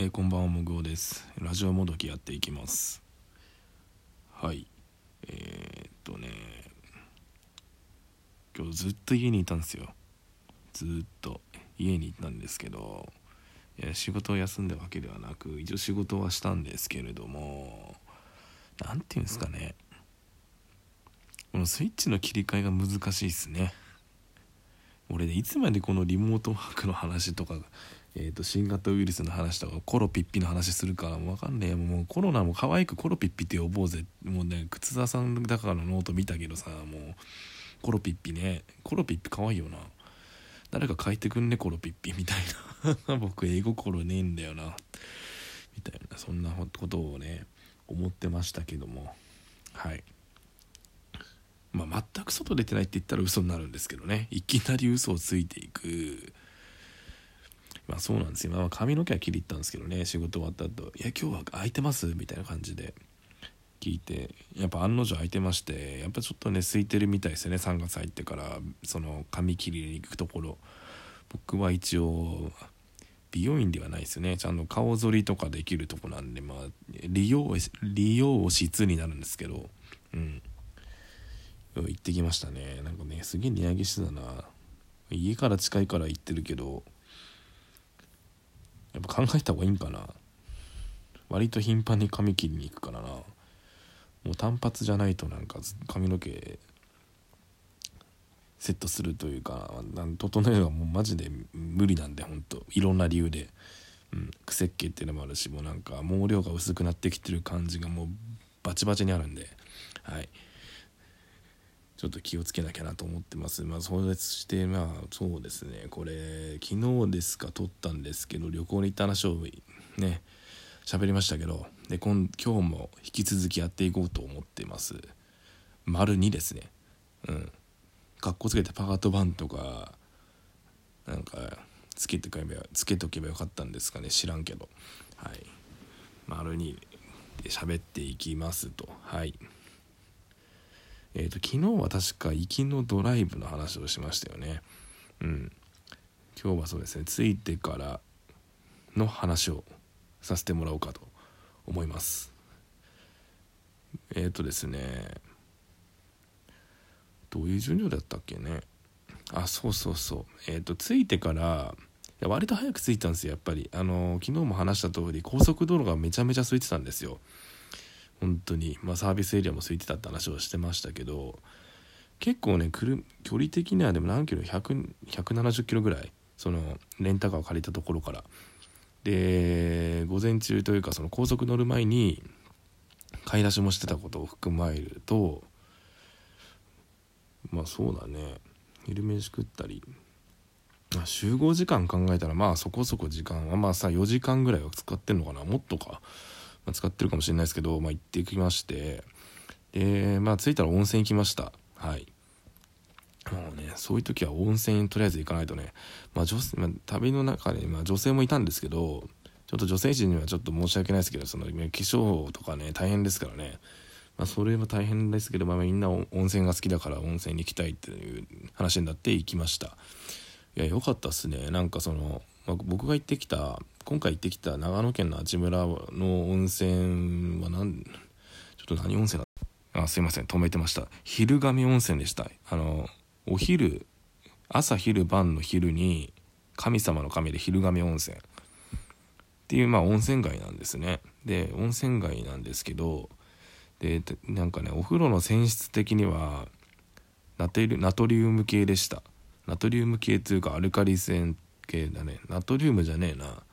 えーこんばんはもぐおです。ラジオもどきやっていきます。はい。えー、っとね。今日ずっと家にいたんですよ。ずっと。家にいたんですけどいや仕事を休んだわけではなく一応仕事はしたんですけれども何て言うんですかね。このスイッチの切り替えが難しいですね。俺ねいつまでこのリモートワークの話とか、えー、と新型ウイルスの話とかコロピッピの話するから分かんねえ。もうコロナも可愛くコロピッピって呼ぼうぜ。もうね靴沢さんだからのノート見たけどさもうコロピッピね。コロピッピ可愛いよな。誰か書いてくんねコロピッピみたいな。僕絵心ねえんだよな。みたいなそんなことをね思ってましたけども。はい。まあ、全く外出てないって言ったら嘘になるんですけどね。いきなり嘘をついていく。まあそうなんです。よ、まあ、髪の毛は切り入ったんですけどね。仕事終わった後いや今日は空いてます?」みたいな感じで聞いて。やっぱ案の定空いてましてやっぱちょっとね空いてるみたいですよね。3月入ってからその髪切りに行くところ。僕は一応美容院ではないですよね。ちゃんと顔剃りとかできるとこなんでまあ利用利用室になるんですけど。うん。行ってきましたね。なんかねすげえ値上げしてたな。家から近いから行ってるけど。考えた方がいいんかな。割と頻繁に髪切りに行くからな。もう単発じゃないとなんか髪の毛セットするというか整えるのがもうマジで無理なんでほんと。いろんな理由で、うん、癖っ気っていうのもあるしもうなんか毛量が薄くなってきてる感じがもうバチバチにあるんで。はい。ちょっと気をつけなきゃなと思ってます。まあ、そうして、まあ、そうですね、これ、昨日ですか、撮ったんですけど、旅行に行った話をね、喋りましたけど、で今日も引き続きやっていこうと思ってます。丸2ですね。うん。かっこつけてパート1とか、なんか、つけてけばつけとけばよかったんですかね、知らんけど。はい。丸2で喋っていきますと。はい。えーと、昨日は確か行きのドライブの話をしましたよね。うん。今日はそうですね、着いてからの話をさせてもらおうかと思います。えっ、ー、とですね、どういう順序だったっけね？あ、そうそうそう。えっ、ー、と、着いてから、いや割と早く着いたんですよ、やっぱり。あの、昨日も話した通り、高速道路がめちゃめちゃ空いてたんですよ。本当にまあサービスエリアも空いてたって話をしてましたけど結構ね距離的にはでも何キロ170キロぐらいそのレンタカーを借りたところから。で午前中というかその高速乗る前に買い出しもしてたことを含まれるとまあそうだね。昼飯食ったり。集合時間考えたらまあそこそこ時間はまあさ4時間ぐらいは使ってんのかな。もっとか。まあ、使ってるかもしれないですけど、まあ、行ってきましてでまあ着いたら温泉行きました。はい。もうねそういう時は温泉にとりあえず行かないとね、まあ女まあ、旅の中で、まあ、女性もいたんですけどちょっと女性陣にはちょっと申し訳ないですけどその化粧とかね大変ですからね。まあ、それは大変ですけど、まあ、みんな温泉が好きだから温泉に行きたいっていう話になって行きました。いや良かったっすね。なんかその、まあ、僕が行ってきた今回行ってきた長野県の阿智村の温泉は何ちょっと何温泉だ？あすいません止めてました。昼神温泉でした。あのお昼朝昼晩の昼に神様の神で昼神温泉。っていうまあ温泉街なんですね。で温泉街なんですけどでなんかねお風呂の泉質的にはナトリナトリウム系でした。ナトリウム系というかアルカリ性系だね。ナトリウムじゃねえな。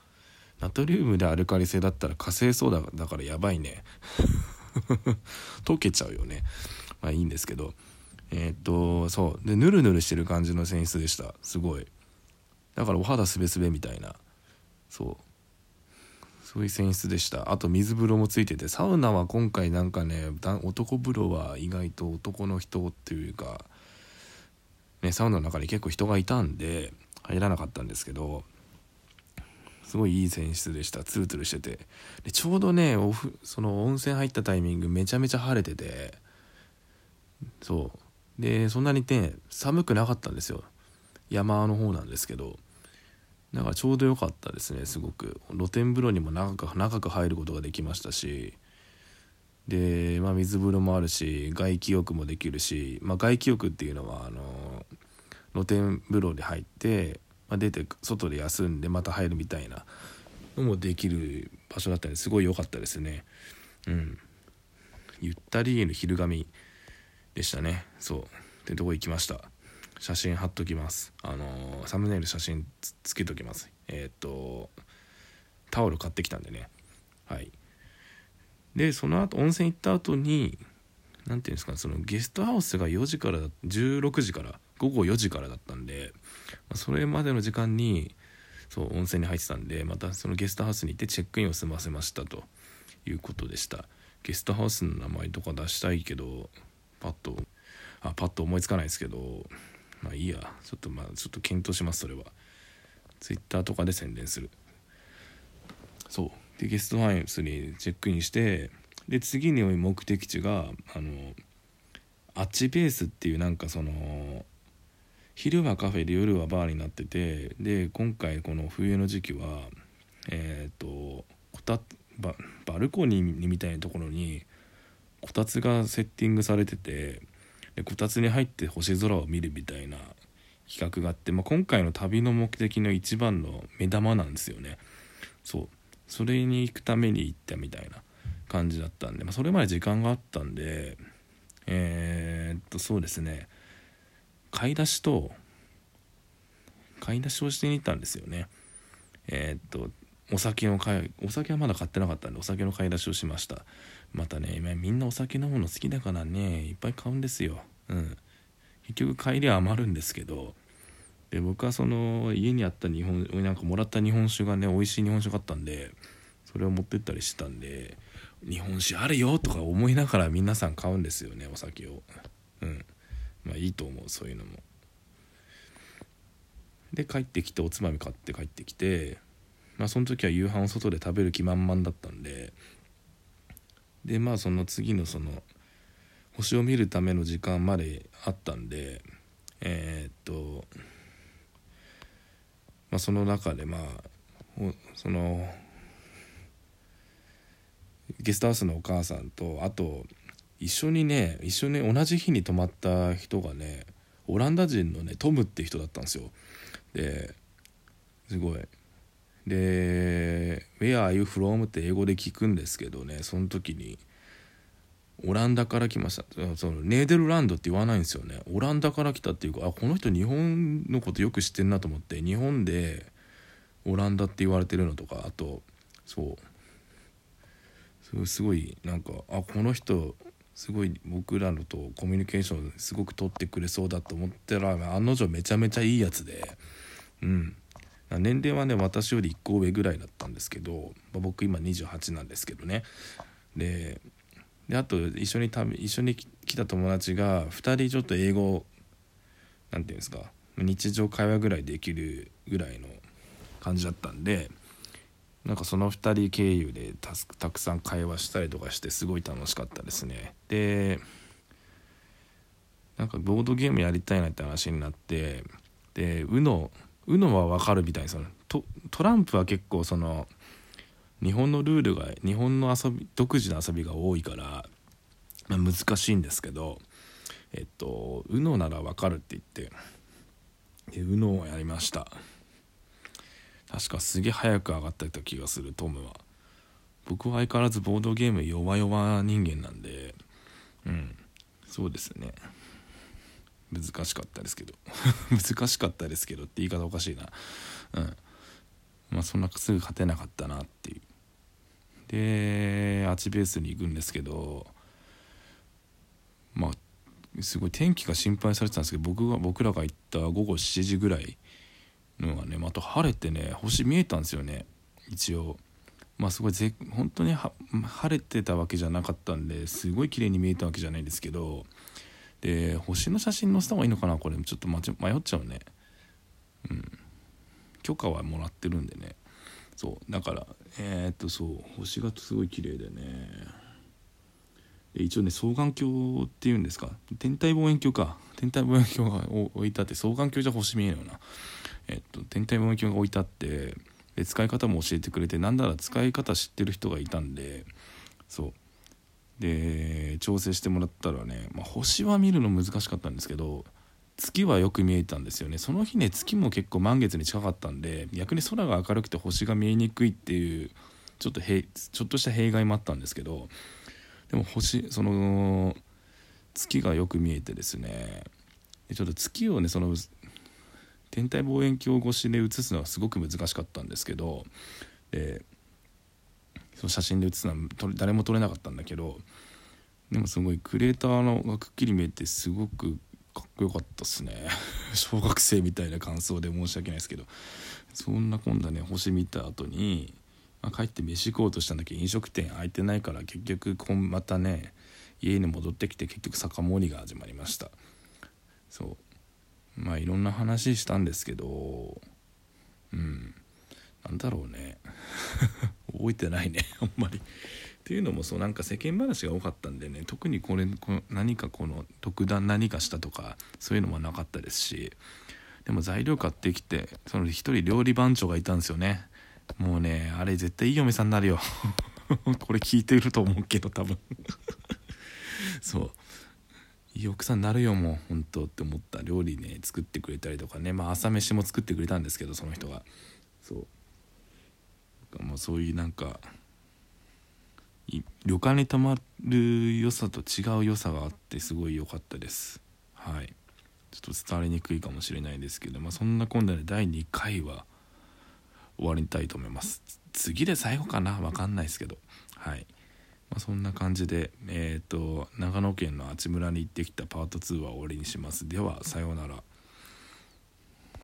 ナトリウムでアルカリ性だったら火星ソーダだからやばいね。溶けちゃうよね。まあいいんですけど。えー、っとそう。でヌルヌルしてる感じの泉質でした。すごい。だからお肌すべすべみたいな。そう。そういう泉質でした。あと水風呂もついててサウナは今回なんかね男風呂は意外と男の人っていうかねサウナの中に結構人がいたんで入らなかったんですけどすごいいい泉質でした。ツルツルしてて。でちょうどねオフその温泉入ったタイミングめちゃめちゃ晴れてて。そう。でそんなにね寒くなかったんですよ。山の方なんですけど。だからちょうど良かったですねすごく。露天風呂にも長く長く入ることができましたし。で、まあ、水風呂もあるし外気浴もできるし、まあ、外気浴っていうのはあの露天風呂に入って、まあ、出て外で休んでまた入るみたいなのもできる場所だったんですごい良かったですね。うん。ゆったりの昼髪でしたね。そう。ってとこ行きました。写真貼っときます。あのー、サムネイル写真つけときます。えっ、とタオル買ってきたんでね。はい。でその後温泉行った後に何ていうんですかそのゲストハウスが4時から16時から午後4時からだったんでまそれまでの時間にそう温泉に入ってたんでまたそのゲストハウスに行ってチェックインを済ませましたということでした。ゲストハウスの名前とか出したいけどパッとあパッと思いつかないですけどまあいいや。ちょっとまあちょっと検討しますそれは。Twitter とかで宣伝する。そう。でゲストハウスにチェックインしてで次に目的地があのアッチベースっていうなんかその昼はカフェで夜はバーになっててで今回この冬の時期はえっ、ー、とこたババルコニーみたいなところにこたつがセッティングされててでこたつに入って星空を見るみたいな企画があって、まあ、今回の旅の目的の一番の目玉なんですよね。そう。それに行くために行ったみたいな感じだったんで、まあ、それまで時間があったんでえー、っとそうですね。買い出しと買い出しをしてに行ったんですよね。えー、っとお酒の買いお酒はまだ買ってなかったんでお酒の買い出しをしました。またね今みんなお酒飲むの好きだからねいっぱい買うんですよ。うん。結局帰りは余るんですけどで僕はその家にあった日本なんかもらった日本酒がね美味しい日本酒があったんでそれを持ってったりしてたんで日本酒あるよとか思いながら皆さん買うんですよねお酒を。うん。まあいいと思うそういうのも。で帰ってきておつまみ買って帰ってきてまあその時は夕飯を外で食べる気満々だったんででまあその次のその星を見るための時間まであったんでえー、っとまあ、その中でまあそのゲストハウスのお母さんとあと一緒にね一緒に同じ日に泊まった人がねオランダ人のねトムって人だったんですよ。ですごい。で「Where are you from?」って英語で聞くんですけどねその時にオランダから来ました。そのネーデルランドって言わないんですよね。オランダから来たっていうかあこの人日本のことよく知ってんなと思って日本でオランダって言われてるのとかあとそう。すごいなんかあこの人すごい僕らのとコミュニケーションすごく取ってくれそうだと思ったら案の定めちゃめちゃいいやつで。うん。年齢はね私より1個上ぐらいだったんですけど、まあ、僕今28なんですけどね。であと一緒に旅一緒に来た友達が2人ちょっと英語なんていうんですか日常会話ぐらいできるぐらいの感じだったんでなんかその2人経由でたくさん会話したりとかしてすごい楽しかったですね。でなんかボードゲームやりたいなって話になってで UNO, UNO は分かるみたいにそのトトランプは結構その日本のルールが日本の遊び独自の遊びが多いから、まあ、難しいんですけどえっと UNO ならわかるって言ってで UNO をやりました。確かすげえ早く上がってた気がするトムは。僕は相変わらずボードゲーム弱々人間なんで。うん。そうですね。難しかったですけど。難しかったですけどって言い方おかしいな。うん。まあそんなすぐ勝てなかったなっていう。でアーチベースに行くんですけどまあすごい天気が心配されてたんですけど僕が僕らが行った午後7時ぐらいのがねまた晴れてね星見えたんですよね。一応。まあすごいぜ本当に晴れてたわけじゃなかったんですごい綺麗に見えたわけじゃないですけどで星の写真載せた方がいいのかなこれ。ちょっと迷っちゃうね。うん。許可はもらってるんでね。そう。だからえー、っとそう。星がすごい綺麗でね。一応ね双眼鏡っていうんですか。天体望遠鏡か。天体望遠鏡が置いてあって双眼鏡じゃ星見えるよな。えっと、天体望遠鏡が置いてあってで使い方も教えてくれてなんなら使い方知ってる人がいたんでそう。で調整してもらったらね、まあ、星は見るの難しかったんですけど月はよく見えたんですよね。その日ね月も結構満月に近かったんで逆に空が明るくて星が見えにくいっていうちょっとへちょっとした弊害もあったんですけどでも星その月がよく見えてですねでちょっと月をねその天体望遠鏡越しで写すのはすごく難しかったんですけどでその写真で写すのは誰も撮れなかったんだけどでもすごいクレーターのがくっきり見えてすごくかっこよかったっすね。小学生みたいな感想で申し訳ないですけど。そんな今度はね星見た後に、まあ、帰って飯行こうとしたんだけど飲食店開いてないから結局こんまたね家に戻ってきて結局酒盛りが始まりました。そう。まあいろんな話したんですけどうん。なんだろうね。覚えてないね あんまり。っていうのもそうなんか世間話が多かったんでね特にこれこ何かこの特段何かしたとかそういうのもなかったですしでも材料買ってきてその一人料理番長がいたんですよね。もうねあれ絶対いい嫁さんになるよ。これ聞いてると思うけど多分。そう。いい奥さんになるよもう本当って思った。料理ね作ってくれたりとかね。まあ朝飯も作ってくれたんですけどその人が。そう。もうそういうなんか旅館に泊まる良さと違う良さがあってすごい良かったです。はい。ちょっと伝わりにくいかもしれないですけど、まあ、そんな今度で第2回は終わりたいと思います。次で最後かな？分かんないですけど。はい、まあ、そんな感じでえ、ー、と長野県の阿智村に行ってきたパート2は終わりにします。ではさようなら。